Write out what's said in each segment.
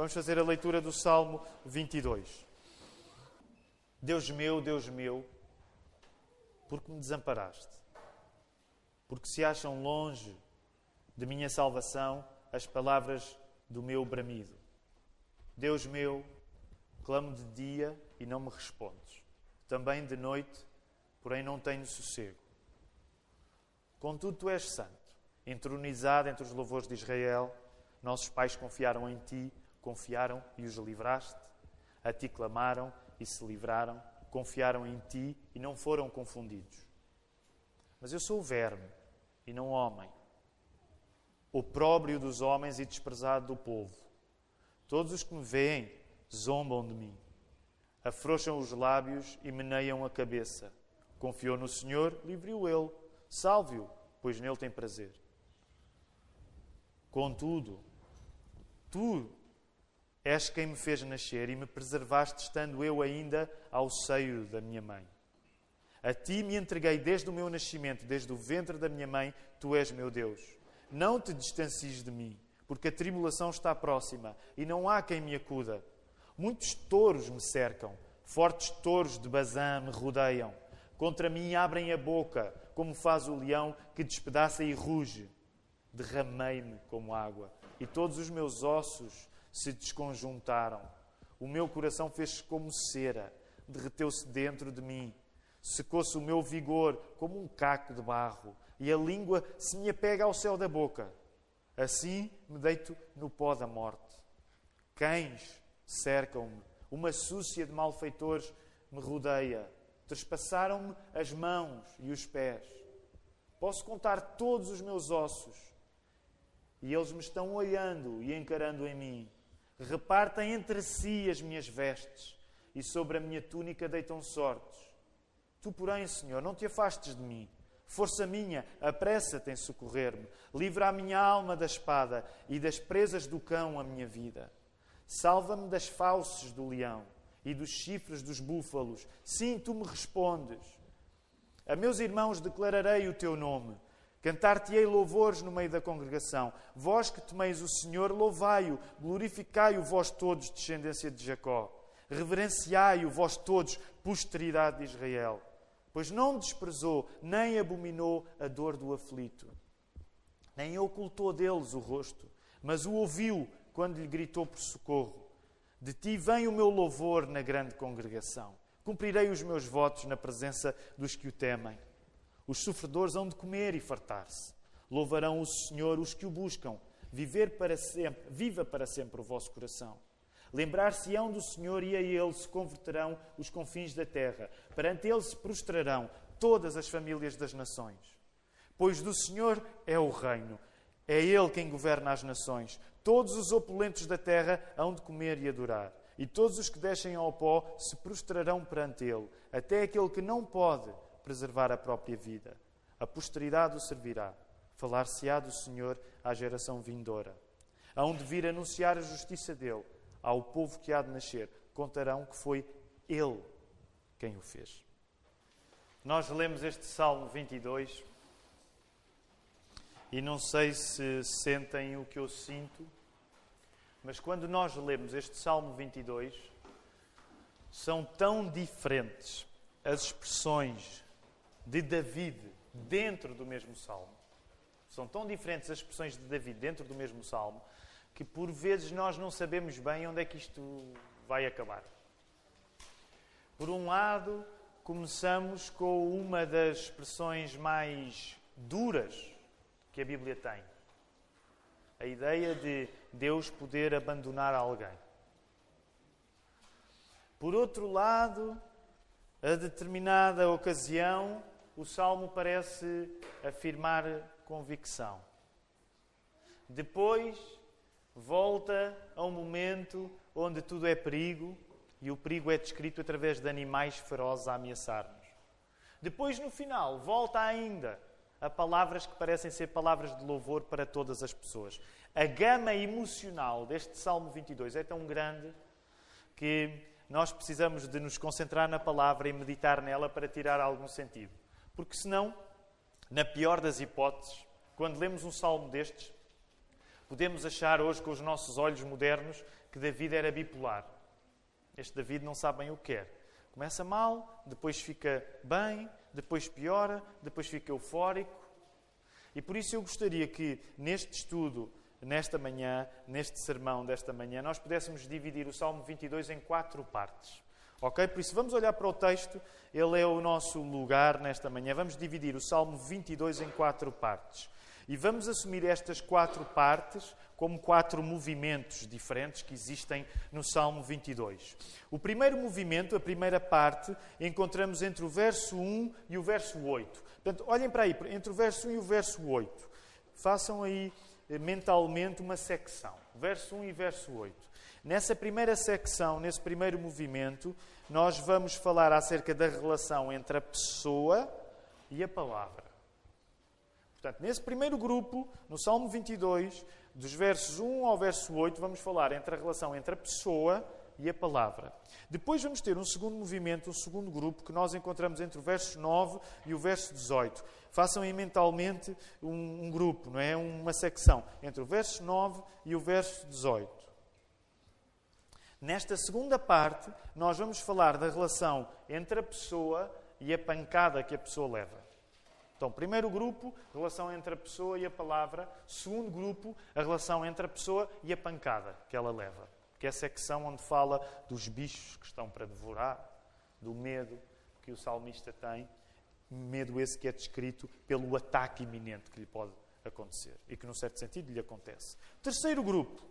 Vamos fazer a leitura do Salmo 22. Deus meu, Deus meu, porque me desamparaste? Porque se acham longe de minha salvação as palavras do meu bramido. Deus meu, clamo de dia e não me respondes. Também de noite, porém não tenho sossego. Contudo, tu és santo, entronizado entre os louvores de Israel. Nossos pais confiaram em ti, confiaram e os livraste. A ti clamaram e se livraram, confiaram em ti e não foram confundidos. Mas eu sou o verme e não homem, opróbrio dos homens e desprezado do povo. Todos os que me veem zombam de mim, afrouxam os lábios e meneiam a cabeça. Confiou no Senhor, livre-o ele, salve-o, pois nele tem prazer. Contudo, tu És quem me fez nascer e me preservaste estando eu ainda ao seio da minha mãe. A ti me entreguei desde o meu nascimento, desde o ventre da minha mãe, tu és meu Deus. Não te distancies de mim, porque a tribulação está próxima e não há quem me acuda. Muitos touros me cercam, fortes touros de Bazã me rodeiam. Contra mim abrem a boca, como faz o leão que despedaça e ruge. Derramei-me como água, e todos os meus ossos se desconjuntaram. O meu coração fez-se como cera, derreteu-se dentro de mim. Secou-se o meu vigor como um caco de barro, e a língua se me apega ao céu da boca. Assim me deito no pó da morte. Cães cercam-me, uma súcia de malfeitores me rodeia. Trespassaram-me as mãos e os pés. Posso contar todos os meus ossos, e eles me estão olhando e encarando em mim repartem entre si as minhas vestes e sobre a minha túnica deitam sortes. Tu, porém, Senhor, não te afastes de mim. Força minha, apressa-te em socorrer-me. Livra a minha alma da espada e das presas do cão a minha vida. Salva-me das fauces do leão e dos chifres dos búfalos. Sim, tu me respondes. A meus irmãos declararei o teu nome Cantar-te-ei louvores no meio da congregação. Vós que temeis o Senhor, louvai-o, glorificai-o vós todos, descendência de Jacó. Reverenciai-o vós todos, posteridade de Israel. Pois não desprezou, nem abominou a dor do aflito, nem ocultou deles o rosto, mas o ouviu quando lhe gritou por socorro. De ti vem o meu louvor na grande congregação. Cumprirei os meus votos na presença dos que o temem. Os sofredores hão de comer e fartar-se. Louvarão o Senhor os que o buscam. Viver para sempre, viva para sempre o vosso coração. Lembrar-se-ão do Senhor e a Ele se converterão os confins da terra. Perante Ele se prostrarão todas as famílias das nações. Pois do Senhor é o reino. É Ele quem governa as nações. Todos os opulentos da terra hão de comer e adorar. E todos os que descem ao pó se prostrarão perante Ele. Até aquele que não pode preservar a própria vida. A posteridade o servirá. Falar-se-á do Senhor à geração vindoura. Hão de vir anunciar a justiça dele ao povo que há de nascer. Contarão que foi ele quem o fez. Nós lemos este Salmo 22 e não sei se sentem o que eu sinto, mas quando nós lemos este Salmo 22, são tão diferentes as expressões de David dentro do mesmo salmo. São tão diferentes as expressões de David dentro do mesmo salmo que por vezes nós não sabemos bem onde é que isto vai acabar. Por um lado, começamos com uma das expressões mais duras que a Bíblia tem. A ideia de Deus poder abandonar alguém. Por outro lado, a determinada ocasião, o salmo parece afirmar convicção. Depois, volta a um momento onde tudo é perigo e o perigo é descrito através de animais ferozes a ameaçar-nos. Depois, no final, volta ainda a palavras que parecem ser palavras de louvor para todas as pessoas. A gama emocional deste Salmo 22 é tão grande que nós precisamos de nos concentrar na palavra e meditar nela para tirar algum sentido. Porque senão, na pior das hipóteses, quando lemos um salmo destes, Podemos achar hoje, com os nossos olhos modernos, que David era bipolar. Este David não sabe bem o que quer. Começa mal, depois fica bem, depois piora, depois fica eufórico. E por isso eu gostaria que neste estudo, nesta manhã, neste sermão desta manhã, nós pudéssemos dividir o Salmo 22 em quatro partes. Ok? Por isso vamos olhar para o texto, ele é o nosso lugar nesta manhã. Vamos dividir o Salmo 22 em quatro partes. E vamos assumir estas quatro partes como quatro movimentos diferentes que existem no Salmo 22. O primeiro movimento, a primeira parte, encontramos entre o verso 1 e o verso 8. Portanto, olhem para aí, entre o verso 1 e o verso 8. Façam aí eh, mentalmente uma secção. Verso 1 e verso 8. Nessa primeira secção, nesse primeiro movimento, nós vamos falar acerca da relação entre a pessoa e a palavra. Portanto, nesse primeiro grupo, no Salmo 22, dos versos 1 ao verso 8, vamos falar entre a relação entre a pessoa e a palavra. Depois vamos ter um segundo movimento, um segundo grupo, que nós encontramos entre o verso 9 e o verso 18. Façam aí mentalmente um, um grupo, não é? Uma secção entre o verso 9 e o verso 18. Nesta segunda parte, nós vamos falar da relação entre a pessoa e a pancada que a pessoa leva. Então, primeiro grupo, relação entre a pessoa e a palavra. Segundo grupo, a relação entre a pessoa e a pancada que ela leva. Que é a secção onde fala dos bichos que estão para devorar, do medo que o salmista tem, medo esse que é descrito pelo ataque iminente que lhe pode acontecer e que, num certo sentido, lhe acontece. Terceiro grupo,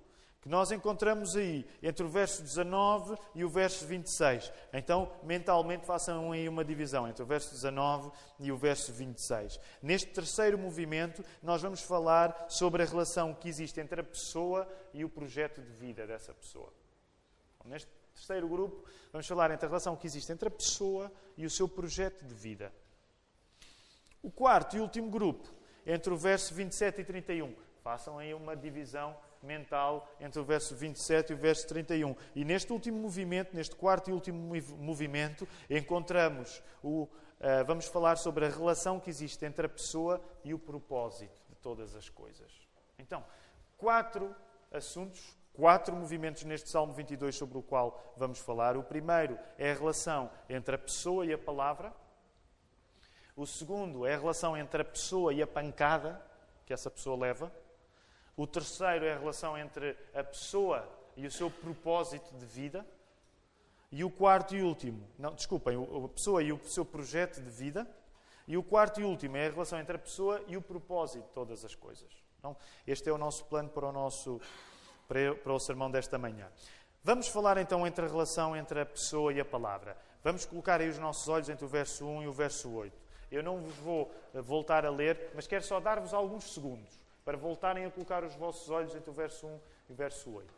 que nós encontramos aí entre o verso 19 e o verso 26. Então, mentalmente, façam aí uma divisão entre o verso 19 e o verso 26. Neste terceiro movimento, nós vamos falar sobre a relação que existe entre a pessoa e o projeto de vida dessa pessoa. Neste terceiro grupo, vamos falar entre a relação que existe entre a pessoa e o seu projeto de vida. O quarto e último grupo, entre o verso 27 e 31. Façam aí uma divisão mental entre o verso 27 e o verso 31. E neste último movimento, neste quarto e último movimento, encontramos o. Uh, vamos falar sobre a relação que existe entre a pessoa e o propósito de todas as coisas. Então, quatro assuntos, quatro movimentos neste Salmo 22 sobre o qual vamos falar. O primeiro é a relação entre a pessoa e a palavra. O segundo é a relação entre a pessoa e a pancada que essa pessoa leva. O terceiro é a relação entre a pessoa e o seu propósito de vida. E o quarto e último, não, desculpem, a pessoa e o seu projeto de vida. E o quarto e último é a relação entre a pessoa e o propósito de todas as coisas. Então, este é o nosso plano para o nosso para o sermão desta manhã. Vamos falar então entre a relação entre a pessoa e a palavra. Vamos colocar aí os nossos olhos entre o verso 1 e o verso 8. Eu não vos vou voltar a ler, mas quero só dar-vos alguns segundos para voltarem a colocar os vossos olhos entre o verso 1 e o verso 8.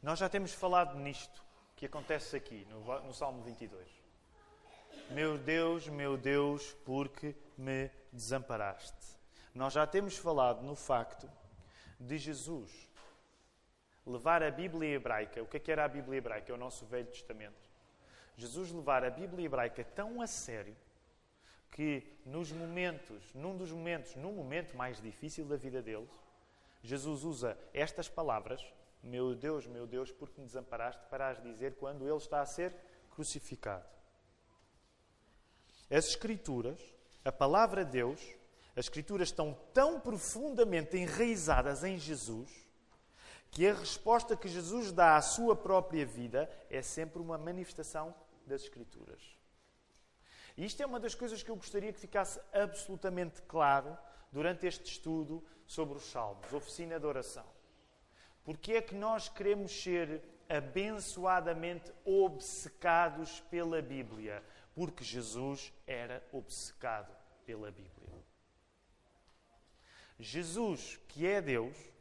Nós já temos falado nisto que acontece aqui, no, no Salmo 22. Meu Deus, meu Deus, porque me desamparaste. Nós já temos falado no facto de Jesus levar a Bíblia hebraica. O que é que era a Bíblia hebraica? É o nosso Velho Testamento. Jesus levar a Bíblia hebraica tão a sério que nos momentos, num dos momentos, num momento mais difícil da vida deles, Jesus usa estas palavras, meu Deus, meu Deus, porque me desamparaste, para as dizer quando ele está a ser crucificado. As Escrituras, a palavra de Deus, as Escrituras estão tão profundamente enraizadas em Jesus que a resposta que Jesus dá à sua própria vida é sempre uma manifestação das Escrituras. E isto é uma das coisas que eu gostaria que ficasse absolutamente claro durante este estudo sobre os Salmos, oficina de oração. Porque é que nós queremos ser abençoadamente obcecados pela Bíblia? Porque Jesus era obcecado pela Bíblia. Jesus, que é Deus,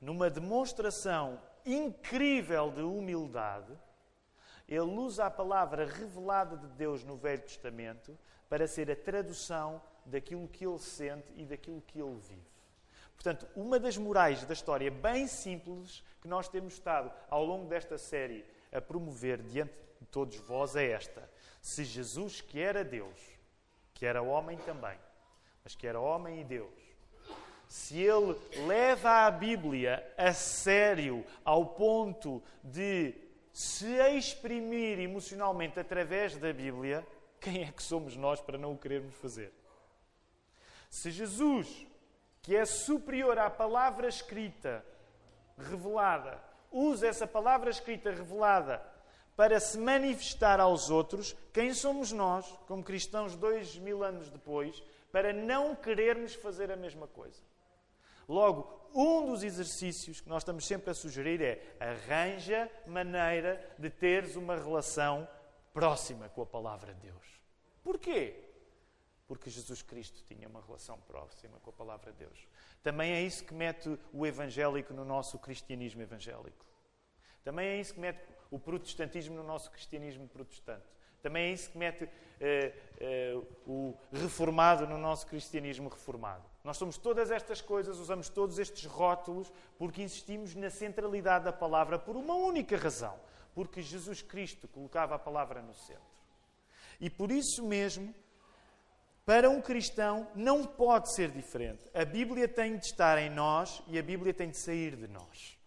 numa demonstração incrível de humildade, ele usa a palavra revelada de Deus no Velho Testamento para ser a tradução daquilo que ele sente e daquilo que ele vive. Portanto, uma das morais da história bem simples que nós temos estado ao longo desta série a promover diante de todos vós é esta. Se Jesus, que era Deus, que era homem também, mas que era homem e Deus, se ele leva a Bíblia a sério ao ponto de se exprimir emocionalmente através da Bíblia, quem é que somos nós para não o querermos fazer? Se Jesus, que é superior à palavra escrita revelada, usa essa palavra escrita revelada para se manifestar aos outros, quem somos nós, como cristãos dois mil anos depois, para não querermos fazer a mesma coisa? Logo, um dos exercícios que nós estamos sempre a sugerir é arranja maneira de teres uma relação próxima com a palavra de Deus. Porquê? Porque Jesus Cristo tinha uma relação próxima com a palavra de Deus. Também é isso que mete o evangélico no nosso cristianismo evangélico. Também é isso que mete o protestantismo no nosso cristianismo protestante. Também é isso que mete eh, eh, o reformado no nosso cristianismo reformado. Nós somos todas estas coisas, usamos todos estes rótulos, porque insistimos na centralidade da palavra por uma única razão: porque Jesus Cristo colocava a palavra no centro. E por isso mesmo, para um cristão, não pode ser diferente. A Bíblia tem de estar em nós e a Bíblia tem de sair de nós.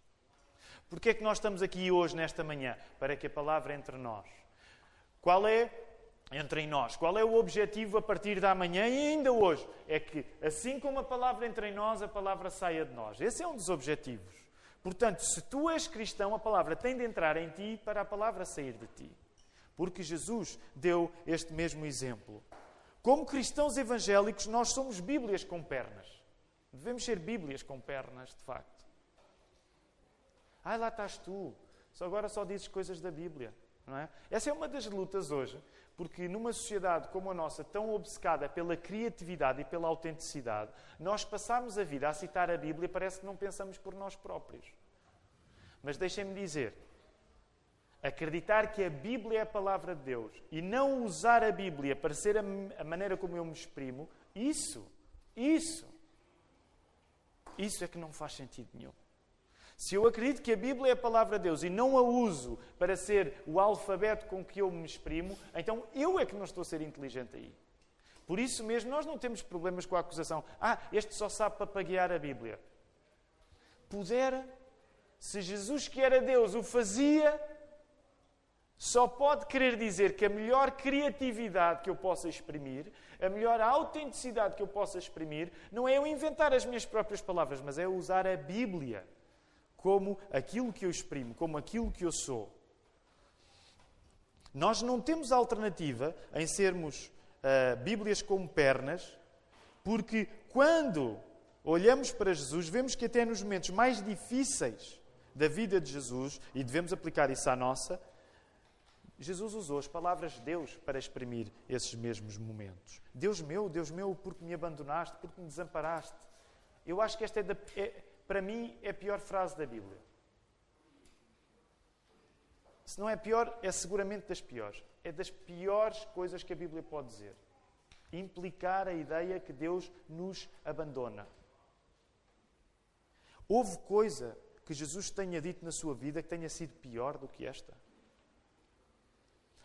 Porquê é que nós estamos aqui hoje, nesta manhã? Para que a palavra entre nós. Qual é, entre nós, qual é o objetivo a partir da manhã e ainda hoje? É que, assim como a palavra entra em nós, a palavra saia de nós. Esse é um dos objetivos. Portanto, se tu és cristão, a palavra tem de entrar em ti para a palavra sair de ti. Porque Jesus deu este mesmo exemplo. Como cristãos evangélicos, nós somos Bíblias com pernas. Devemos ser Bíblias com pernas, de facto. Ah, lá estás tu. Só agora só dizes coisas da Bíblia. É? Essa é uma das lutas hoje, porque numa sociedade como a nossa, tão obcecada pela criatividade e pela autenticidade, nós passamos a vida a citar a Bíblia e parece que não pensamos por nós próprios. Mas deixem-me dizer, acreditar que a Bíblia é a palavra de Deus e não usar a Bíblia para ser a maneira como eu me exprimo, isso, isso, isso é que não faz sentido nenhum. Se eu acredito que a Bíblia é a palavra de Deus e não a uso para ser o alfabeto com que eu me exprimo, então eu é que não estou a ser inteligente aí. Por isso mesmo, nós não temos problemas com a acusação. Ah, este só sabe papaguear a Bíblia. Pudera, se Jesus, que era Deus, o fazia, só pode querer dizer que a melhor criatividade que eu possa exprimir, a melhor autenticidade que eu possa exprimir, não é eu inventar as minhas próprias palavras, mas é usar a Bíblia como aquilo que eu exprimo, como aquilo que eu sou. Nós não temos alternativa em sermos uh, Bíblias como pernas, porque quando olhamos para Jesus, vemos que até nos momentos mais difíceis da vida de Jesus, e devemos aplicar isso à nossa, Jesus usou as palavras de Deus para exprimir esses mesmos momentos. Deus meu, Deus meu, porque me abandonaste, porque me desamparaste. Eu acho que esta é, da, é para mim, é a pior frase da Bíblia. Se não é pior, é seguramente das piores. É das piores coisas que a Bíblia pode dizer. Implicar a ideia que Deus nos abandona. Houve coisa que Jesus tenha dito na sua vida que tenha sido pior do que esta?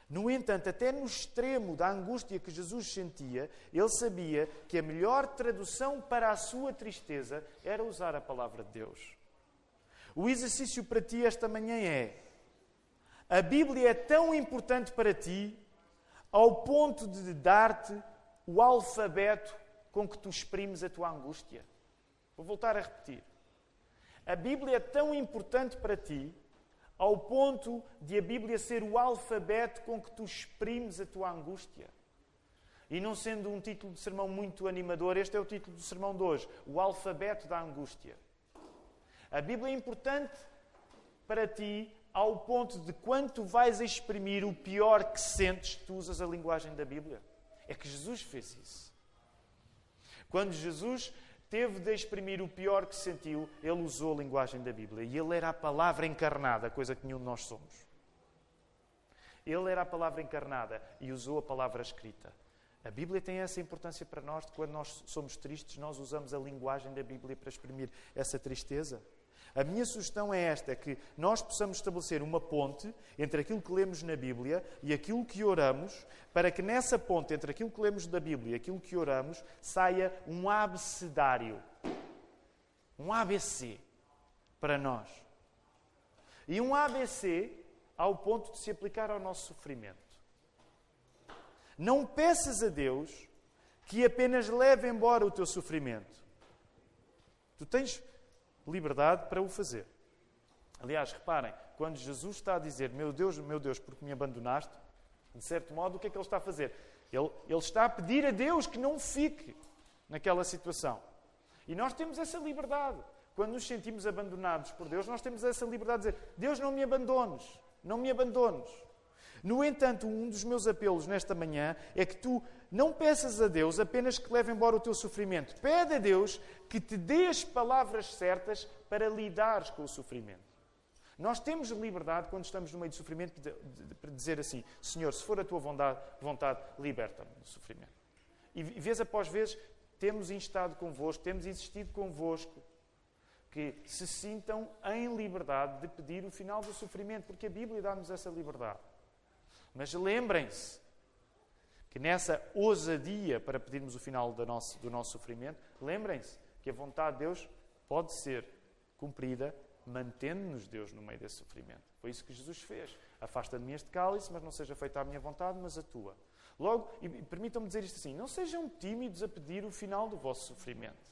No entanto, até no extremo da angústia que Jesus sentia, ele sabia que a melhor tradução para a sua tristeza era usar a palavra de Deus. O exercício para ti esta manhã é: a Bíblia é tão importante para ti ao ponto de dar-te o alfabeto com que tu exprimes a tua angústia. Vou voltar a repetir. A Bíblia é tão importante para ti ao ponto de a Bíblia ser o alfabeto com que tu exprimes a tua angústia. E não sendo um título de sermão muito animador, este é o título do sermão de hoje: O Alfabeto da Angústia. A Bíblia é importante para ti ao ponto de quando tu vais exprimir o pior que sentes, tu usas a linguagem da Bíblia. É que Jesus fez isso. Quando Jesus teve de exprimir o pior que sentiu, ele usou a linguagem da Bíblia. E ele era a palavra encarnada, coisa que nenhum de nós somos. Ele era a palavra encarnada e usou a palavra escrita. A Bíblia tem essa importância para nós, de quando nós somos tristes, nós usamos a linguagem da Bíblia para exprimir essa tristeza. A minha sugestão é esta: é que nós possamos estabelecer uma ponte entre aquilo que lemos na Bíblia e aquilo que oramos, para que nessa ponte entre aquilo que lemos da Bíblia e aquilo que oramos saia um abecedário, um ABC para nós. E um ABC ao ponto de se aplicar ao nosso sofrimento. Não peças a Deus que apenas leve embora o teu sofrimento. Tu tens liberdade para o fazer. Aliás, reparem, quando Jesus está a dizer: Meu Deus, meu Deus, porque me abandonaste, de certo modo, o que é que ele está a fazer? Ele, ele está a pedir a Deus que não fique naquela situação. E nós temos essa liberdade. Quando nos sentimos abandonados por Deus, nós temos essa liberdade de dizer: Deus, não me abandones, não me abandones. No entanto, um dos meus apelos nesta manhã é que tu não peças a Deus apenas que leve embora o teu sofrimento. Pede a Deus que te dê as palavras certas para lidares com o sofrimento. Nós temos liberdade, quando estamos no meio de sofrimento, de dizer assim: Senhor, se for a tua vontade, vontade liberta-me do sofrimento. E vez após vez temos instado convosco, temos insistido convosco que se sintam em liberdade de pedir o final do sofrimento, porque a Bíblia dá-nos essa liberdade. Mas lembrem-se que nessa ousadia para pedirmos o final do nosso, do nosso sofrimento, lembrem-se que a vontade de Deus pode ser cumprida mantendo-nos Deus no meio desse sofrimento. Foi isso que Jesus fez. Afasta de mim este cálice, mas não seja feita a minha vontade, mas a tua. Logo, e permitam-me dizer isto assim: não sejam tímidos a pedir o final do vosso sofrimento.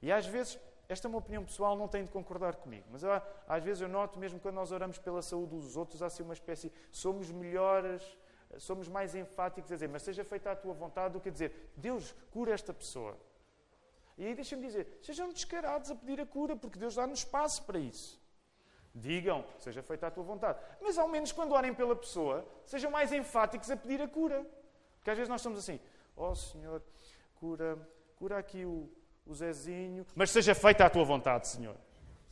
E às vezes esta é uma opinião pessoal, não tem de concordar comigo, mas eu, às vezes eu noto, mesmo quando nós oramos pela saúde dos outros, há assim uma espécie, somos melhores, somos mais enfáticos a dizer, mas seja feita a tua vontade, do que a dizer, Deus, cura esta pessoa. E aí deixa-me dizer, sejam descarados a pedir a cura, porque Deus dá-nos espaço para isso. Digam, seja feita a tua vontade. Mas ao menos quando orem pela pessoa, sejam mais enfáticos a pedir a cura. Porque às vezes nós estamos assim, ó oh, Senhor, cura, cura aqui o, o Zezinho, mas seja feita a tua vontade, Senhor.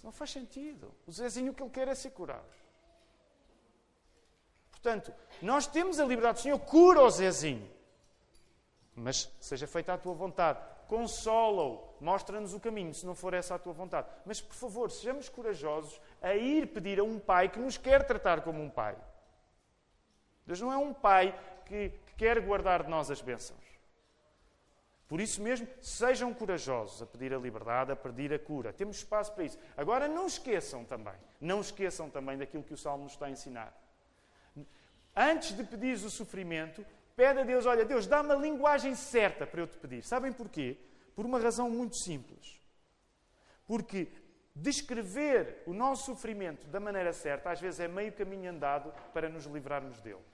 Não faz sentido. O Zezinho o que ele quer é ser curado. Portanto, nós temos a liberdade, Senhor, cura o Zezinho. Mas seja feita a tua vontade. Consola-o, mostra-nos o caminho, se não for essa a tua vontade. Mas, por favor, sejamos corajosos a ir pedir a um pai que nos quer tratar como um pai. Deus não é um pai que, que quer guardar de nós as bênçãos. Por isso mesmo, sejam corajosos a pedir a liberdade, a pedir a cura. Temos espaço para isso. Agora, não esqueçam também, não esqueçam também daquilo que o Salmo nos está a ensinar. Antes de pedires o sofrimento, pede a Deus: olha, Deus, dá-me a linguagem certa para eu te pedir. Sabem porquê? Por uma razão muito simples. Porque descrever o nosso sofrimento da maneira certa, às vezes é meio caminho andado para nos livrarmos dele.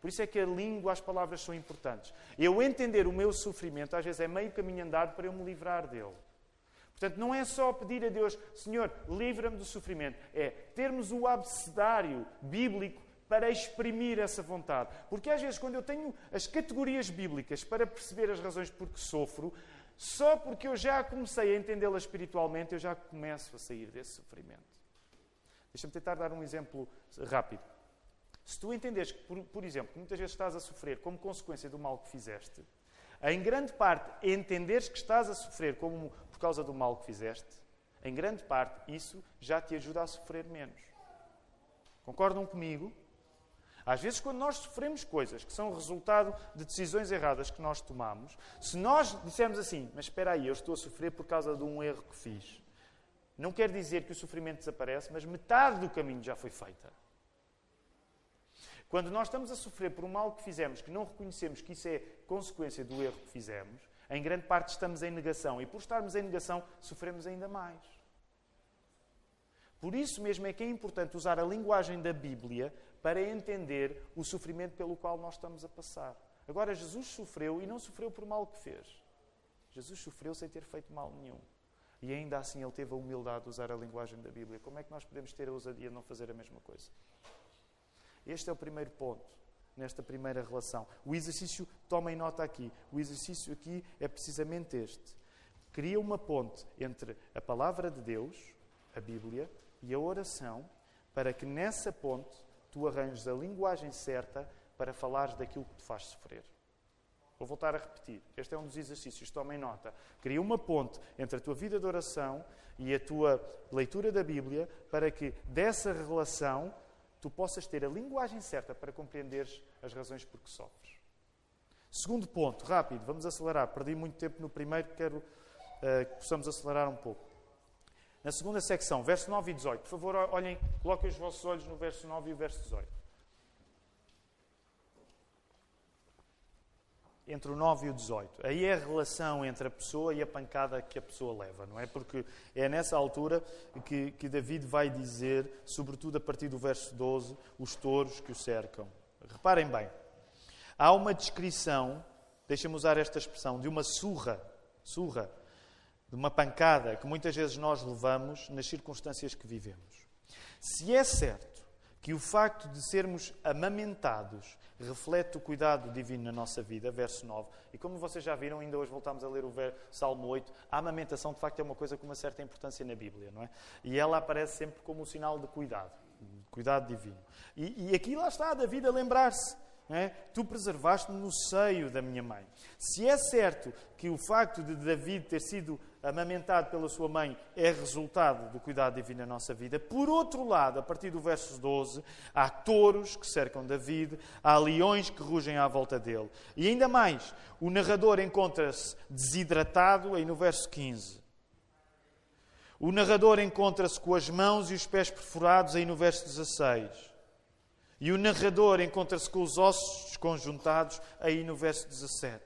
Por isso é que a língua, as palavras são importantes. Eu entender o meu sofrimento, às vezes, é meio caminho andado para eu me livrar dele. Portanto, não é só pedir a Deus, Senhor, livra-me do sofrimento. É termos o abecedário bíblico para exprimir essa vontade. Porque às vezes, quando eu tenho as categorias bíblicas para perceber as razões por que sofro, só porque eu já comecei a entendê-las espiritualmente, eu já começo a sair desse sofrimento. Deixa-me tentar dar um exemplo rápido. Se tu entenderes que, por, por exemplo, que muitas vezes estás a sofrer como consequência do mal que fizeste, em grande parte, entenderes que estás a sofrer como, por causa do mal que fizeste, em grande parte, isso já te ajuda a sofrer menos. Concordam comigo? Às vezes, quando nós sofremos coisas que são resultado de decisões erradas que nós tomamos, se nós dissermos assim, mas espera aí, eu estou a sofrer por causa de um erro que fiz, não quer dizer que o sofrimento desaparece, mas metade do caminho já foi feita. Quando nós estamos a sofrer por um mal que fizemos, que não reconhecemos que isso é consequência do erro que fizemos, em grande parte estamos em negação. E por estarmos em negação, sofremos ainda mais. Por isso mesmo é que é importante usar a linguagem da Bíblia para entender o sofrimento pelo qual nós estamos a passar. Agora, Jesus sofreu e não sofreu por mal que fez. Jesus sofreu sem ter feito mal nenhum. E ainda assim ele teve a humildade de usar a linguagem da Bíblia. Como é que nós podemos ter a ousadia de não fazer a mesma coisa? Este é o primeiro ponto nesta primeira relação. O exercício, tomem nota aqui, o exercício aqui é precisamente este. Cria uma ponte entre a palavra de Deus, a Bíblia, e a oração, para que nessa ponte tu arranjes a linguagem certa para falares daquilo que te faz sofrer. Vou voltar a repetir. Este é um dos exercícios. Tomem nota. Cria uma ponte entre a tua vida de oração e a tua leitura da Bíblia para que dessa relação tu possas ter a linguagem certa para compreenderes as razões por que sofres. Segundo ponto, rápido, vamos acelerar. Perdi muito tempo no primeiro, quero uh, que possamos acelerar um pouco. Na segunda secção, verso 9 e 18. Por favor, olhem, coloquem os vossos olhos no verso 9 e o verso 18. entre o 9 e o 18. Aí é a relação entre a pessoa e a pancada que a pessoa leva, não é? Porque é nessa altura que, que David vai dizer, sobretudo a partir do verso 12, os touros que o cercam. Reparem bem, há uma descrição, deixem-me usar esta expressão, de uma surra, surra, de uma pancada que muitas vezes nós levamos nas circunstâncias que vivemos. Se é certo que o facto de sermos amamentados reflete o cuidado divino na nossa vida, verso 9. E como vocês já viram, ainda hoje voltamos a ler o Salmo 8, a amamentação de facto é uma coisa com uma certa importância na Bíblia, não é? E ela aparece sempre como um sinal de cuidado, cuidado divino. E, e aqui lá está David a lembrar-se é? Tu preservaste-me no seio da minha mãe. Se é certo que o facto de David ter sido amamentado pela sua mãe é resultado do cuidado divino na nossa vida, por outro lado, a partir do verso 12, há touros que cercam David, há leões que rugem à volta dele. E ainda mais, o narrador encontra-se desidratado, aí no verso 15. O narrador encontra-se com as mãos e os pés perfurados, aí no verso 16. E o narrador encontra-se com os ossos desconjuntados aí no verso 17.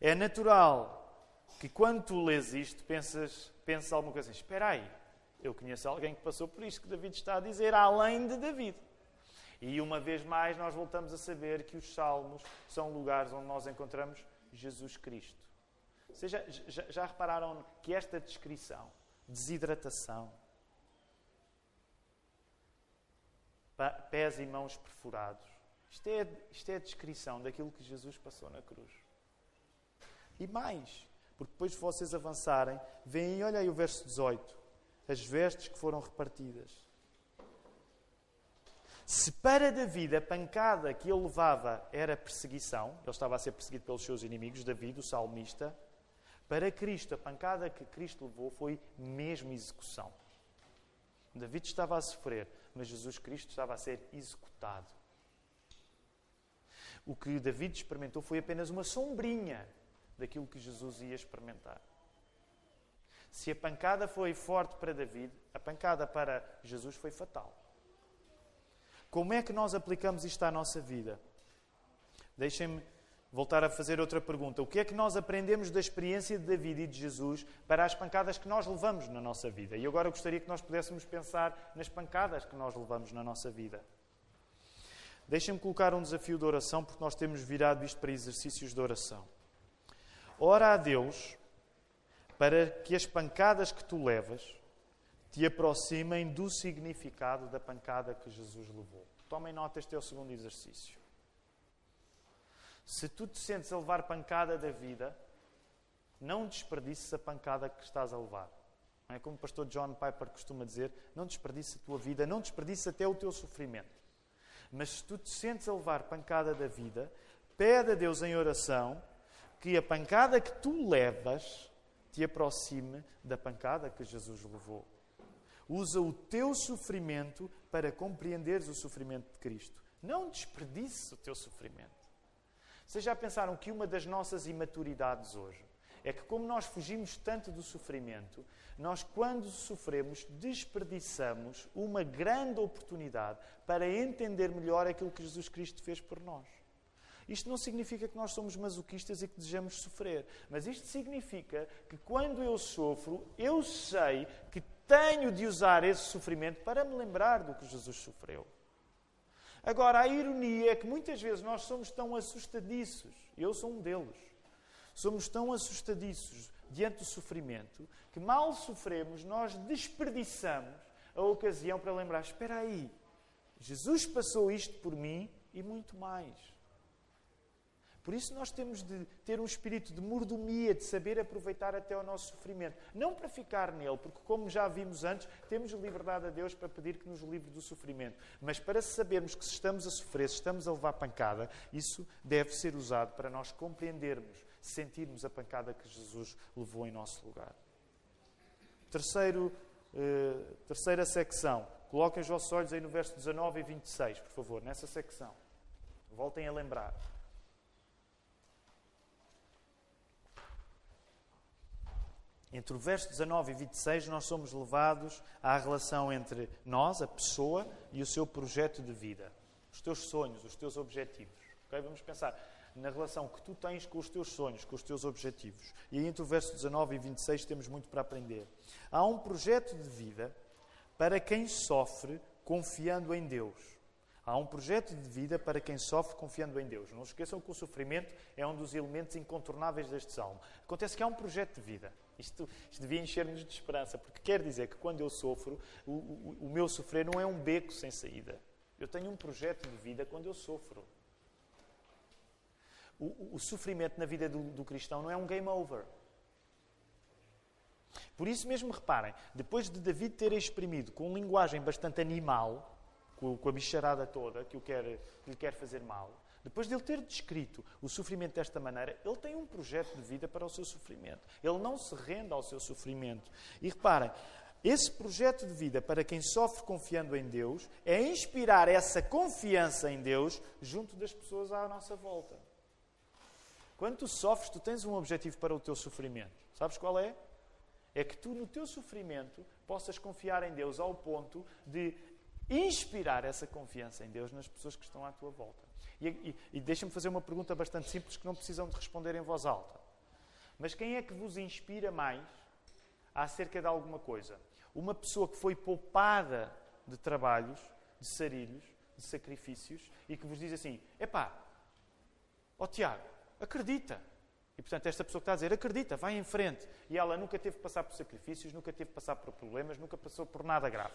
É natural que quando tu lês isto, pensas, pensas alguma coisa assim, espera aí, eu conheço alguém que passou por isto que David está a dizer, além de David. E uma vez mais nós voltamos a saber que os salmos são lugares onde nós encontramos Jesus Cristo. Vocês já, já, já repararam que esta descrição, desidratação, pés e mãos perfurados. Isto é, isto é a descrição daquilo que Jesus passou na cruz. E mais, porque depois de vocês avançarem, veem, olha aí o verso 18, as vestes que foram repartidas. Se para David a pancada que ele levava era perseguição, ele estava a ser perseguido pelos seus inimigos, David, o salmista, para Cristo, a pancada que Cristo levou foi mesmo execução. David estava a sofrer, mas Jesus Cristo estava a ser executado. O que David experimentou foi apenas uma sombrinha daquilo que Jesus ia experimentar. Se a pancada foi forte para David, a pancada para Jesus foi fatal. Como é que nós aplicamos isto à nossa vida? Deixem-me voltar a fazer outra pergunta. O que é que nós aprendemos da experiência de David e de Jesus para as pancadas que nós levamos na nossa vida? E agora gostaria que nós pudéssemos pensar nas pancadas que nós levamos na nossa vida. Deixem-me colocar um desafio de oração, porque nós temos virado isto para exercícios de oração. Ora a Deus para que as pancadas que tu levas te aproximem do significado da pancada que Jesus levou. Tomem nota, este é o segundo exercício. Se tu te sentes a levar pancada da vida, não desperdices a pancada que estás a levar. Não é como o pastor John Piper costuma dizer, não desperdices a tua vida, não desperdices até o teu sofrimento. Mas se tu te sentes a levar pancada da vida, pede a Deus em oração que a pancada que tu levas te aproxime da pancada que Jesus levou. Usa o teu sofrimento para compreenderes o sofrimento de Cristo. Não desperdices o teu sofrimento. Vocês já pensaram que uma das nossas imaturidades hoje é que, como nós fugimos tanto do sofrimento, nós, quando sofremos, desperdiçamos uma grande oportunidade para entender melhor aquilo que Jesus Cristo fez por nós. Isto não significa que nós somos masoquistas e que desejamos sofrer, mas isto significa que quando eu sofro, eu sei que tenho de usar esse sofrimento para me lembrar do que Jesus sofreu. Agora, a ironia é que muitas vezes nós somos tão assustadiços, eu sou um deles, somos tão assustadiços diante do sofrimento que mal sofremos, nós desperdiçamos a ocasião para lembrar: espera aí, Jesus passou isto por mim e muito mais. Por isso nós temos de ter um espírito de mordomia, de saber aproveitar até o nosso sofrimento. Não para ficar nele, porque como já vimos antes, temos liberdade a Deus para pedir que nos livre do sofrimento. Mas para sabermos que se estamos a sofrer, se estamos a levar pancada, isso deve ser usado para nós compreendermos, sentirmos a pancada que Jesus levou em nosso lugar. Terceiro, eh, terceira secção. Coloquem os vossos olhos aí no verso 19 e 26, por favor, nessa secção. Voltem a lembrar. Entre o verso 19 e 26, nós somos levados à relação entre nós, a pessoa, e o seu projeto de vida. Os teus sonhos, os teus objetivos. Okay? Vamos pensar na relação que tu tens com os teus sonhos, com os teus objetivos. E aí, entre o verso 19 e 26, temos muito para aprender. Há um projeto de vida para quem sofre confiando em Deus. Há um projeto de vida para quem sofre confiando em Deus. Não se esqueçam que o sofrimento é um dos elementos incontornáveis deste salmo. Acontece que há um projeto de vida. Isto, isto devia encher-nos de esperança, porque quer dizer que quando eu sofro, o, o, o meu sofrer não é um beco sem saída. Eu tenho um projeto de vida quando eu sofro. O, o sofrimento na vida do, do cristão não é um game over. Por isso mesmo, reparem, depois de David ter exprimido com linguagem bastante animal, com, a bicharada toda que, o quer, que lhe quer fazer mal, depois de ele ter descrito o sofrimento desta maneira, ele tem um projeto de vida para o seu sofrimento. Ele não se rende ao seu sofrimento. E reparem, esse projeto de vida para quem sofre confiando em Deus é inspirar essa confiança em Deus junto das pessoas à nossa volta. Quando tu sofres, tu tens um objetivo para o teu sofrimento. Sabes qual é? É que tu, no teu sofrimento, possas confiar em Deus ao ponto de inspirar essa confiança em Deus nas pessoas que estão à tua volta. E, e, e deixa-me fazer uma pergunta bastante simples que não precisam de responder em voz alta. Mas quem é que vos inspira mais acerca de alguma coisa? Uma pessoa que foi poupada de trabalhos, de sarilhos, de sacrifícios e que vos diz assim: epá, ó oh, Tiago, acredita. E portanto, esta pessoa que está a dizer, acredita, vai em frente. E ela nunca teve que passar por sacrifícios, nunca teve que passar por problemas, nunca passou por nada grave.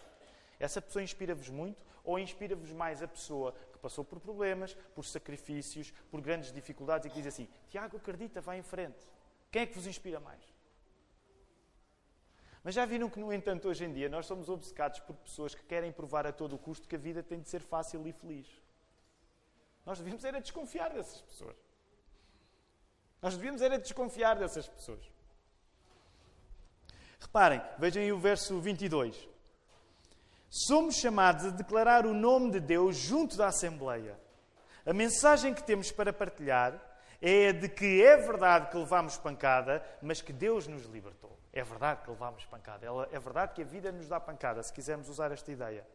Essa pessoa inspira-vos muito ou inspira-vos mais a pessoa que passou por problemas, por sacrifícios, por grandes dificuldades e que diz assim: Tiago, acredita, vai em frente. Quem é que vos inspira mais? Mas já viram que, no entanto, hoje em dia nós somos obcecados por pessoas que querem provar a todo o custo que a vida tem de ser fácil e feliz. Nós devíamos era desconfiar dessas pessoas. Nós devíamos era desconfiar dessas pessoas. Reparem, vejam aí o verso 22 somos chamados a declarar o nome de Deus junto da Assembleia. A mensagem que temos para partilhar é a de que é verdade que levamos pancada, mas que Deus nos libertou. É verdade que levamos pancada. É verdade que a vida nos dá pancada, se quisermos usar esta ideia.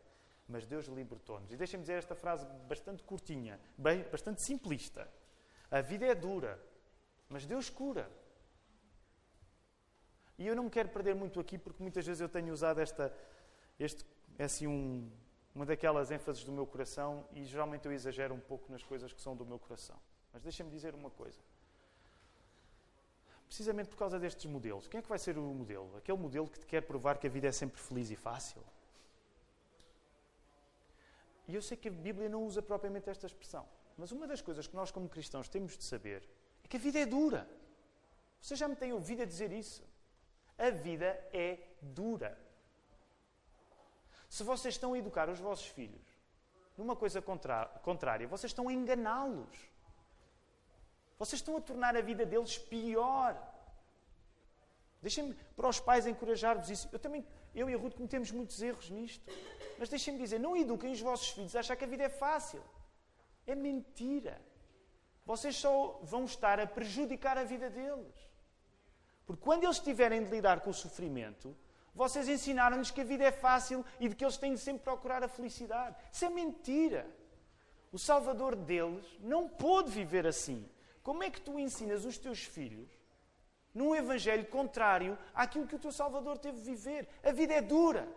Mas Deus libertou-nos. E deixem-me dizer esta frase bastante curtinha, bem, bastante simplista. A vida é dura, mas Deus cura. E eu não me quero perder muito aqui, porque muitas vezes eu tenho usado esta, este é assim um, uma daquelas ênfases do meu coração e geralmente eu exagero um pouco nas coisas que são do meu coração. Mas deixa-me dizer uma coisa. Precisamente por causa destes modelos. Quem é que vai ser o modelo? Aquele modelo que te quer provar que a vida é sempre feliz e fácil? E eu sei que a Bíblia não usa propriamente esta expressão. Mas uma das coisas que nós, como cristãos, temos de saber é que a vida é dura. Vocês já me têm ouvido a dizer isso. A vida é dura. Se vocês estão a educar os vossos filhos numa coisa contrária, vocês estão a enganá-los. Vocês estão a tornar a vida deles pior. Deixem-me, para os pais, encorajar-vos isso. Eu também, eu e a Ruth cometemos muitos erros nisto. Mas deixem-me dizer, não eduquem os vossos filhos a achar que a vida é fácil. É mentira. Vocês só vão estar a prejudicar a vida deles. Porque quando eles tiverem de lidar com o sofrimento, vocês ensinaram-lhes que a vida é fácil e de que eles têm de sempre procurar a felicidade. Isso é mentira. O Salvador deles não pôde viver assim. Como é que tu ensinas os teus filhos num evangelho contrário àquilo que o teu Salvador teve de viver? A vida é dura.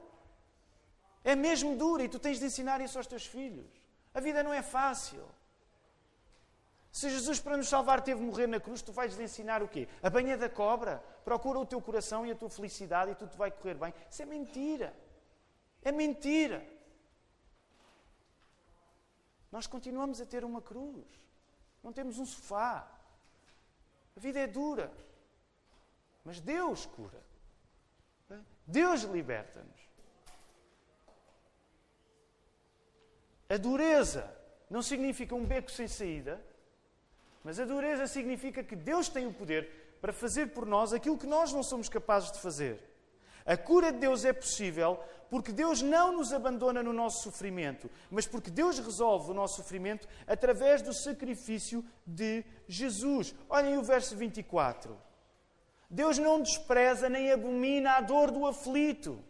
É mesmo dura e tu tens de ensinar isso aos teus filhos. A vida não é fácil. Se Jesus, para nos salvar, teve de morrer na cruz, tu vais lhe ensinar o quê? A banha da cobra? Procura o teu coração e a tua felicidade e tudo vai correr bem. Isso é mentira. É mentira. Nós continuamos a ter uma cruz. não temos um sofá. A vida é dura. Mas Deus cura. Deus liberta-nos. A dureza não significa um beco sem saída, mas a dureza significa que Deus tem o poder para fazer por nós aquilo que nós não somos capazes de fazer. A cura de Deus é possível porque Deus não nos abandona no nosso sofrimento, mas porque Deus resolve o nosso sofrimento através do sacrifício de Jesus. Olhem o verso 24. Deus não despreza nem abomina a dor do aflito.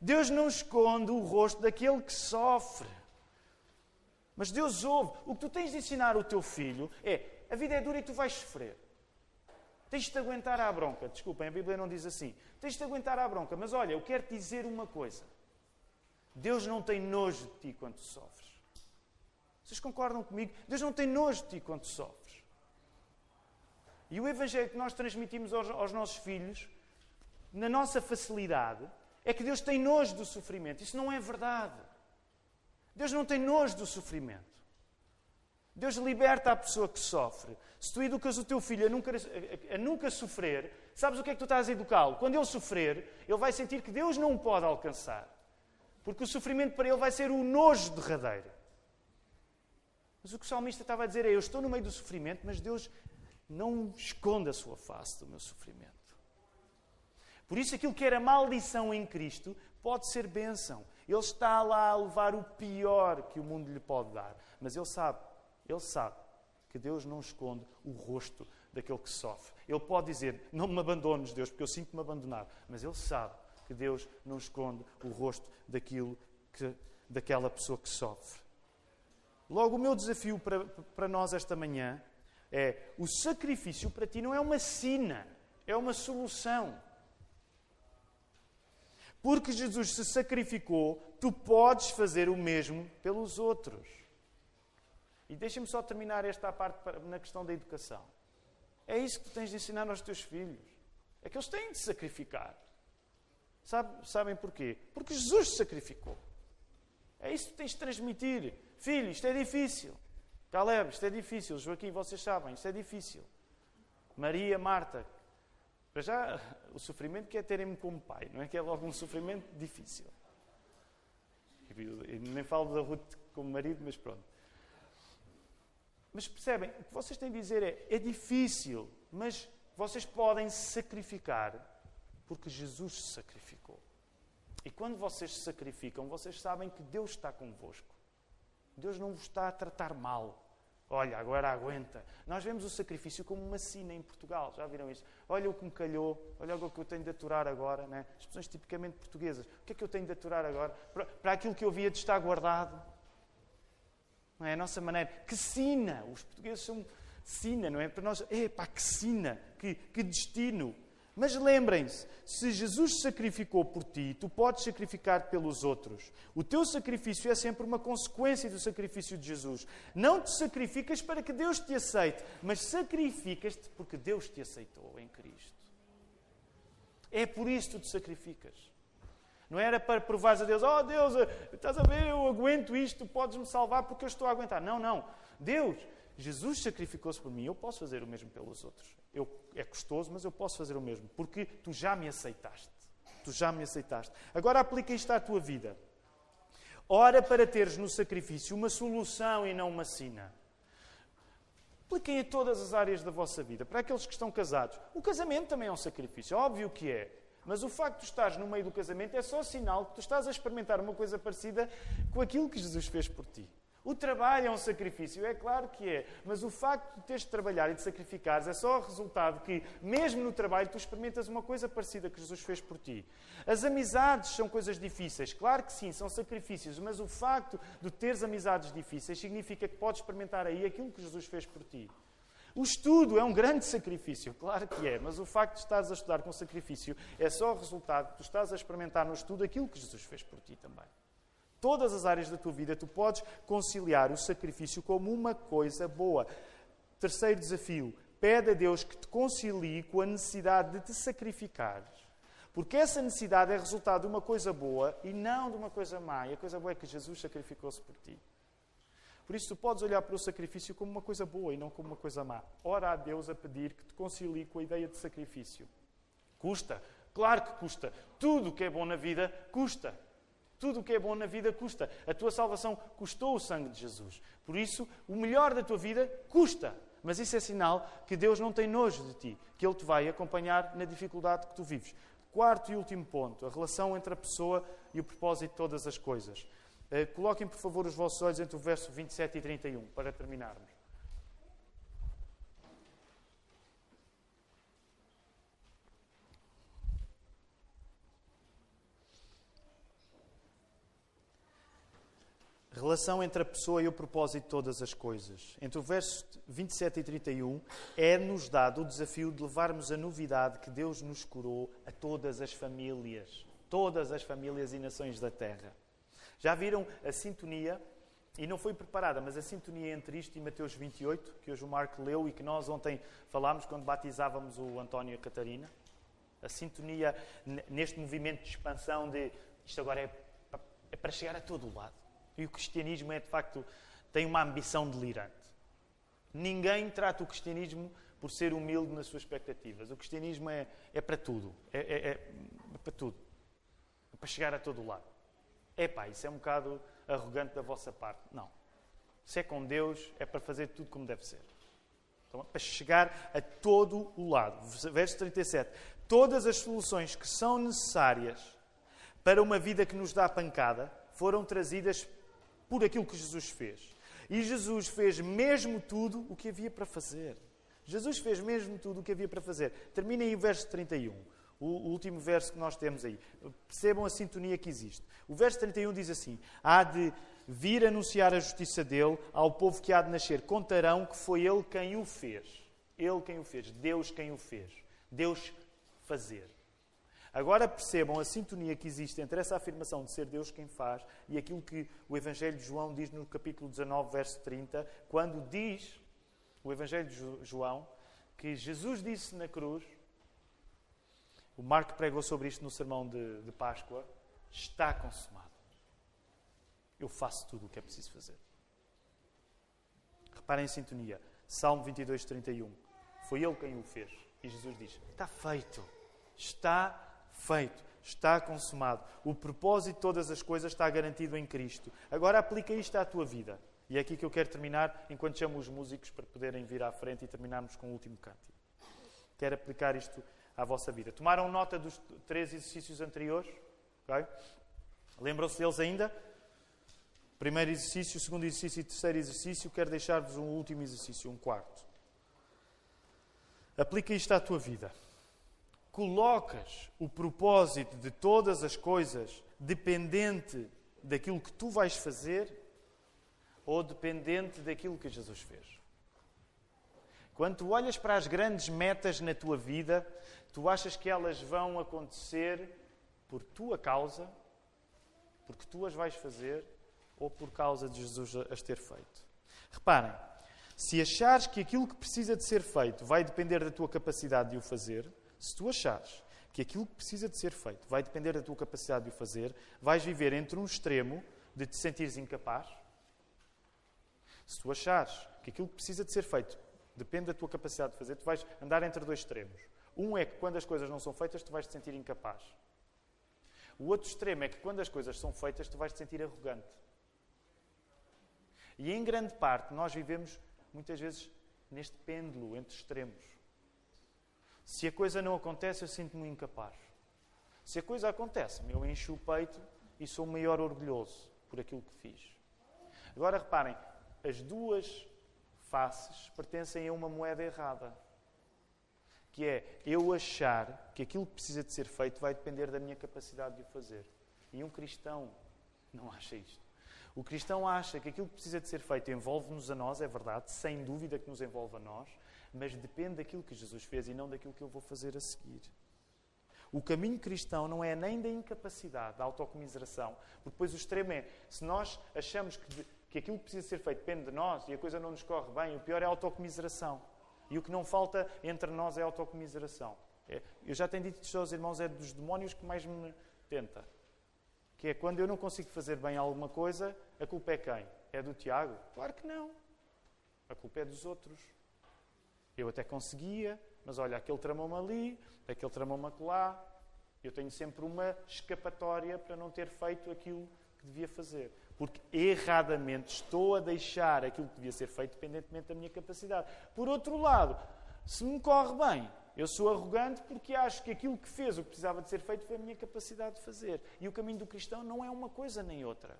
Deus não esconde o rosto daquele que sofre. Mas Deus ouve. O que tu tens de ensinar ao teu filho é: a vida é dura e tu vais sofrer. Tens de aguentar à bronca. Desculpem, a Bíblia não diz assim. Tens de aguentar à bronca. Mas olha, eu quero te dizer uma coisa. Deus não tem nojo de ti quando sofres. Vocês concordam comigo? Deus não tem nojo de ti quando sofres. E o Evangelho que nós transmitimos aos, aos nossos filhos, na nossa facilidade, é que Deus tem nojo do sofrimento. Isso não é verdade. Deus não tem nojo do sofrimento. Deus liberta a pessoa que sofre. Se tu educas o teu filho a nunca, a, nunca sofrer, sabes o que é que tu estás a educá-lo? Quando ele sofrer, ele vai sentir que Deus não o pode alcançar. Porque o sofrimento para ele vai ser o nojo derradeiro. Mas o que o salmista estava a dizer é: Eu estou no meio do sofrimento, mas Deus não esconde a sua face do meu sofrimento. Por isso, aquilo que era maldição em Cristo pode ser bênção. Ele está lá a levar o pior que o mundo lhe pode dar. Mas ele sabe, ele sabe que Deus não esconde o rosto daquele que sofre. Ele pode dizer: Não me abandones, Deus, porque eu sinto-me abandonado. Mas ele sabe que Deus não esconde o rosto daquilo que, daquela pessoa que sofre. Logo, o meu desafio para, para nós esta manhã é: o sacrifício para ti não é uma sina, é uma solução. Porque Jesus se sacrificou, tu podes fazer o mesmo pelos outros. E deixa-me só terminar esta parte na questão da educação. É isso que tu tens de ensinar aos teus filhos. É que eles têm de sacrificar. Sabe, sabem porquê? Porque Jesus sacrificou. É isso que tens de transmitir. Filho, isto é difícil. Caleb, isto é difícil. Joaquim, vocês sabem, isto é difícil. Maria, Marta, para já, o sofrimento que é terem-me como pai, não é que é logo um sofrimento difícil. Eu nem falo da Ruth como marido, mas pronto. Mas percebem, o que vocês têm de dizer é: é difícil, mas vocês podem sacrificar, porque Jesus se sacrificou. E quando vocês se sacrificam, vocês sabem que Deus está convosco. Deus não vos está a tratar mal. Olha, agora aguenta. Nós vemos o sacrifício como uma sina em Portugal. Já viram isso? Olha o que me calhou, olha o que eu tenho de aturar agora. Né? Expressões tipicamente portuguesas. O que é que eu tenho de aturar agora? Para, para aquilo que eu via de estar guardado. Não é a nossa maneira. Que sina! Os portugueses são sina, não é? Para nós, epá, que sina! Que, que destino! Mas lembrem-se, se Jesus sacrificou por ti, tu podes sacrificar pelos outros. O teu sacrifício é sempre uma consequência do sacrifício de Jesus. Não te sacrificas para que Deus te aceite, mas sacrificas-te porque Deus te aceitou em Cristo. É por isso que tu te sacrificas. Não era para provares a Deus, oh Deus, estás a ver, eu aguento isto, tu podes me salvar porque eu estou a aguentar. Não, não. Deus, Jesus sacrificou-se por mim, eu posso fazer o mesmo pelos outros. Eu, é custoso, mas eu posso fazer o mesmo, porque tu já me aceitaste. Tu já me aceitaste. Agora aplica isto à tua vida. Ora para teres no sacrifício uma solução e não uma sina. Apliquem a todas as áreas da vossa vida. Para aqueles que estão casados, o casamento também é um sacrifício, óbvio que é. Mas o facto de estares no meio do casamento é só sinal que tu estás a experimentar uma coisa parecida com aquilo que Jesus fez por ti. O trabalho é um sacrifício, é claro que é, mas o facto de teres de trabalhar e de sacrificares é só o resultado que, mesmo no trabalho, tu experimentas uma coisa parecida que Jesus fez por ti. As amizades são coisas difíceis, claro que sim, são sacrifícios, mas o facto de teres amizades difíceis significa que podes experimentar aí aquilo que Jesus fez por ti. O estudo é um grande sacrifício, claro que é, mas o facto de estares a estudar com sacrifício é só o resultado que tu estás a experimentar no estudo aquilo que Jesus fez por ti também todas as áreas da tua vida, tu podes conciliar o sacrifício como uma coisa boa. Terceiro desafio: pede a Deus que te concilie com a necessidade de te sacrificares. Porque essa necessidade é resultado de uma coisa boa e não de uma coisa má. E a coisa boa é que Jesus sacrificou-se por ti. Por isso, tu podes olhar para o sacrifício como uma coisa boa e não como uma coisa má. Ora a Deus a pedir que te concilie com a ideia de sacrifício. Custa? Claro que custa. Tudo o que é bom na vida custa. Tudo o que é bom na vida custa. A tua salvação custou o sangue de Jesus. Por isso, o melhor da tua vida custa. Mas isso é sinal que Deus não tem nojo de ti, que Ele te vai acompanhar na dificuldade que tu vives. Quarto e último ponto, a relação entre a pessoa e o propósito de todas as coisas. Uh, coloquem, por favor, os vossos olhos entre o verso 27 e 31, para terminarmos. Relação entre a pessoa e o propósito de todas as coisas. Entre o verso 27 e 31, é-nos dado o desafio de levarmos a novidade que Deus nos curou a todas as famílias. Todas as famílias e nações da terra. Já viram a sintonia? E não foi preparada, mas a sintonia entre isto e Mateus 28, que hoje o Marco leu e que nós ontem falámos quando batizávamos o António e a Catarina. A sintonia neste movimento de expansão de isto agora é, é para chegar a todo o lado. E o cristianismo é, de facto, tem uma ambição delirante. Ninguém trata o cristianismo por ser humilde nas suas expectativas. O cristianismo é, é para tudo. É, é, é, para tudo. É para chegar a todo o lado. É pá, isso é um bocado arrogante da vossa parte. Não. Se é com Deus, é para fazer tudo como deve ser. Então, é para chegar a todo o lado. Verso 37. Todas as soluções que são necessárias para uma vida que nos dá pancada foram trazidas por aquilo que Jesus fez. E Jesus fez mesmo tudo o que havia para fazer. Jesus fez mesmo tudo o que havia para fazer. Termina aí o verso 31, o último verso que nós temos aí. Percebam a sintonia que existe. O verso 31 diz assim: Há de vir anunciar a justiça dele ao povo que há de nascer. Contarão que foi ele quem o fez. Ele quem o fez. Deus quem o fez. Deus fazer. Agora percebam a sintonia que existe entre essa afirmação de ser Deus quem faz e aquilo que o Evangelho de João diz no capítulo 19, verso 30, quando diz, o Evangelho de João, que Jesus disse na cruz, o Marco pregou sobre isto no sermão de, de Páscoa, está consumado. Eu faço tudo o que é preciso fazer. Reparem em sintonia. Salmo 22, 31. Foi ele quem o fez. E Jesus diz: Está feito. Está feito, está consumado. O propósito de todas as coisas está garantido em Cristo. Agora aplica isto à tua vida. E é aqui que eu quero terminar, enquanto chamo os músicos para poderem vir à frente e terminarmos com o último cântico. Quero aplicar isto à vossa vida. Tomaram nota dos três exercícios anteriores? Okay? Lembram-se deles ainda? Primeiro exercício, segundo exercício e terceiro exercício. Quero deixar-vos um último exercício, um quarto. Aplica isto à tua vida colocas o propósito de todas as coisas dependente daquilo que tu vais fazer ou dependente daquilo que Jesus fez. Quando tu olhas para as grandes metas na tua vida, tu achas que elas vão acontecer por tua causa, porque tu as vais fazer, ou por causa de Jesus as ter feito. Reparem, se achares que aquilo que precisa de ser feito vai depender da tua capacidade de o fazer, se tu achares que aquilo que precisa de ser feito vai depender da tua capacidade de o fazer, vais viver entre um extremo de te sentires incapaz. Se tu achares que aquilo que precisa de ser feito depende da tua capacidade de fazer, tu vais andar entre dois extremos. Um é que quando as coisas não são feitas, tu vais te sentir incapaz. O outro extremo é que quando as coisas são feitas, tu vais te sentir arrogante. E em grande parte nós vivemos muitas vezes neste pêndulo entre extremos. Se a coisa não acontece, eu sinto-me incapaz. Se a coisa acontece, eu encho o peito e sou maior orgulhoso por aquilo que fiz. Agora reparem, as duas faces pertencem a uma moeda errada. Que é eu achar que aquilo que precisa de ser feito vai depender da minha capacidade de o fazer. E um cristão não acha isto. O cristão acha que aquilo que precisa de ser feito envolve-nos a nós, é verdade, sem dúvida que nos envolve a nós, mas depende daquilo que Jesus fez e não daquilo que eu vou fazer a seguir. O caminho cristão não é nem da incapacidade, da autocomiseração, porque depois o extremo é, se nós achamos que, que aquilo que precisa ser feito depende de nós e a coisa não nos corre bem, o pior é a autocomiseração. E o que não falta entre nós é autocomiseração. É, eu já tenho dito isto aos irmãos, é dos demónios que mais me tenta. Que é quando eu não consigo fazer bem alguma coisa, a culpa é quem? É do Tiago? Claro que não. A culpa é dos outros. Eu até conseguia, mas olha, aquele tramou-me ali, aquele tramou-me lá. Eu tenho sempre uma escapatória para não ter feito aquilo que devia fazer. Porque erradamente estou a deixar aquilo que devia ser feito dependentemente da minha capacidade. Por outro lado, se me corre bem, eu sou arrogante porque acho que aquilo que fez, o que precisava de ser feito, foi a minha capacidade de fazer. E o caminho do cristão não é uma coisa nem outra.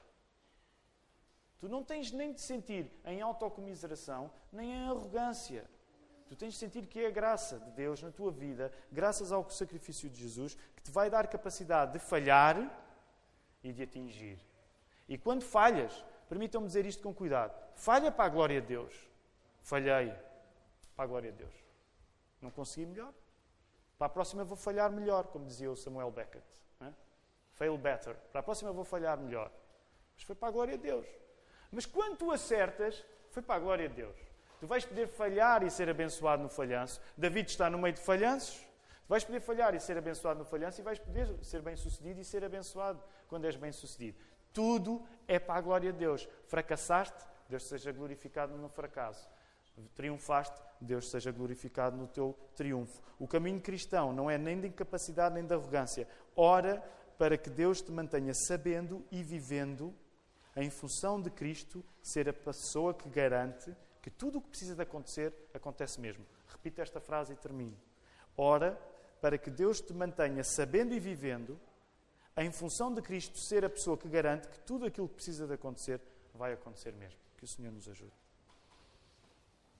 Tu não tens nem de sentir em autocomiseração, nem em arrogância. Tu tens de sentir que é a graça de Deus na tua vida, graças ao sacrifício de Jesus, que te vai dar capacidade de falhar e de atingir. E quando falhas, permitam-me dizer isto com cuidado: falha para a glória de Deus. Falhei para a glória de Deus. Não consegui melhor. Para a próxima vou falhar melhor, como dizia o Samuel Beckett. É? Fail better. Para a próxima vou falhar melhor. Mas foi para a glória de Deus. Mas quando tu acertas, foi para a glória de Deus. Tu vais poder falhar e ser abençoado no falhanço. David está no meio de falhanços. Tu vais poder falhar e ser abençoado no falhanço e vais poder ser bem sucedido e ser abençoado quando és bem sucedido. Tudo é para a glória de Deus. Fracassaste, Deus seja glorificado no fracasso. Triunfaste, Deus seja glorificado no teu triunfo. O caminho cristão não é nem de incapacidade nem de arrogância. Ora para que Deus te mantenha sabendo e vivendo em função de Cristo ser a pessoa que garante que tudo o que precisa de acontecer acontece mesmo. Repito esta frase e termino. Ora para que Deus te mantenha sabendo e vivendo em função de Cristo ser a pessoa que garante que tudo aquilo que precisa de acontecer vai acontecer mesmo. Que o Senhor nos ajude.